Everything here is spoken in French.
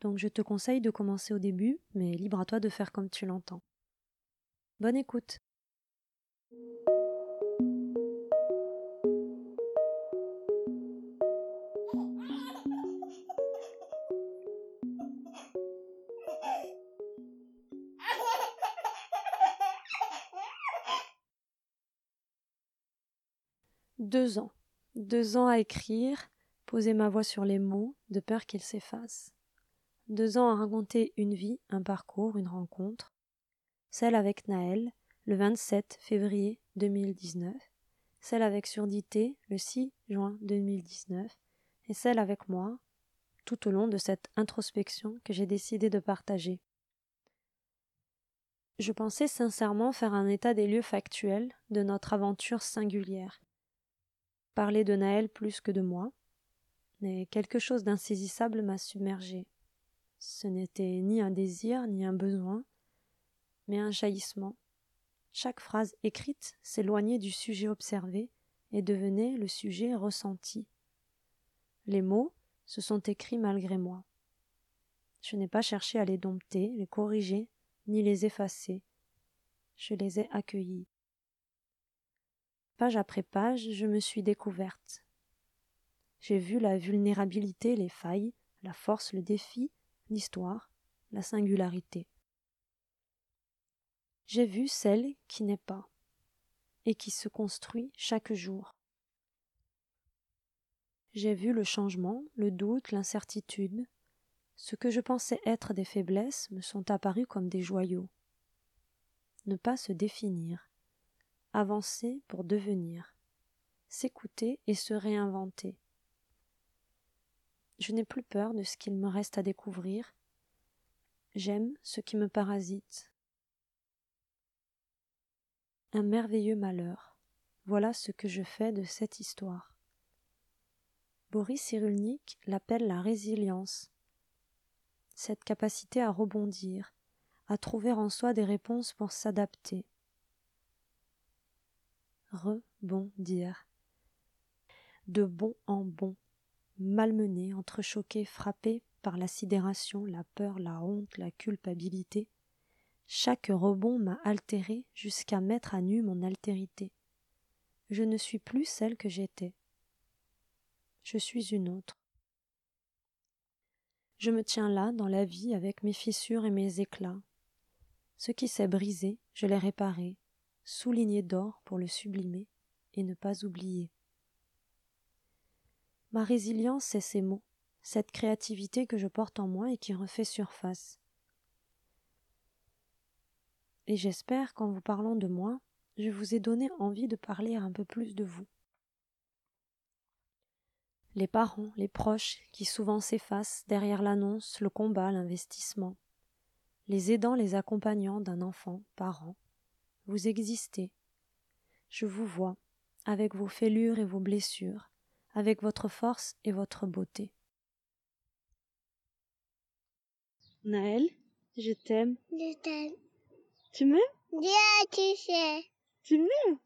donc je te conseille de commencer au début, mais libre à toi de faire comme tu l'entends. Bonne écoute. Deux ans. Deux ans à écrire, poser ma voix sur les mots, de peur qu'ils s'effacent. Deux ans à raconter une vie, un parcours, une rencontre. Celle avec Naël, le 27 février 2019. Celle avec Surdité, le 6 juin 2019. Et celle avec moi, tout au long de cette introspection que j'ai décidé de partager. Je pensais sincèrement faire un état des lieux factuels de notre aventure singulière, parler de Naël plus que de moi, mais quelque chose d'insaisissable m'a submergé. Ce n'était ni un désir, ni un besoin, mais un jaillissement. Chaque phrase écrite s'éloignait du sujet observé et devenait le sujet ressenti. Les mots se sont écrits malgré moi. Je n'ai pas cherché à les dompter, les corriger, ni les effacer. Je les ai accueillis. Page après page, je me suis découverte. J'ai vu la vulnérabilité, les failles, la force, le défi, l'histoire, la singularité. J'ai vu celle qui n'est pas et qui se construit chaque jour. J'ai vu le changement, le doute, l'incertitude. Ce que je pensais être des faiblesses me sont apparus comme des joyaux. Ne pas se définir, avancer pour devenir, s'écouter et se réinventer. Je n'ai plus peur de ce qu'il me reste à découvrir. J'aime ce qui me parasite. Un merveilleux malheur. Voilà ce que je fais de cette histoire. Boris Cyrulnik l'appelle la résilience. Cette capacité à rebondir, à trouver en soi des réponses pour s'adapter, rebondir. De bon en bon, malmené, entrechoqué, frappé par la sidération, la peur, la honte, la culpabilité, chaque rebond m'a altéré jusqu'à mettre à nu mon altérité. Je ne suis plus celle que j'étais. Je suis une autre. Je me tiens là dans la vie avec mes fissures et mes éclats. Ce qui s'est brisé, je l'ai réparé, souligné d'or pour le sublimer et ne pas oublier. Ma résilience, c'est ces mots, cette créativité que je porte en moi et qui refait surface. Et j'espère qu'en vous parlant de moi, je vous ai donné envie de parler un peu plus de vous. Les parents, les proches qui souvent s'effacent derrière l'annonce, le combat, l'investissement. Les aidants, les accompagnants d'un enfant, parent, vous existez. Je vous vois, avec vos fêlures et vos blessures, avec votre force et votre beauté. Naël, je t'aime. Je t'aime. Tu m'aimes? Bien, tu sais. Tu m'aimes?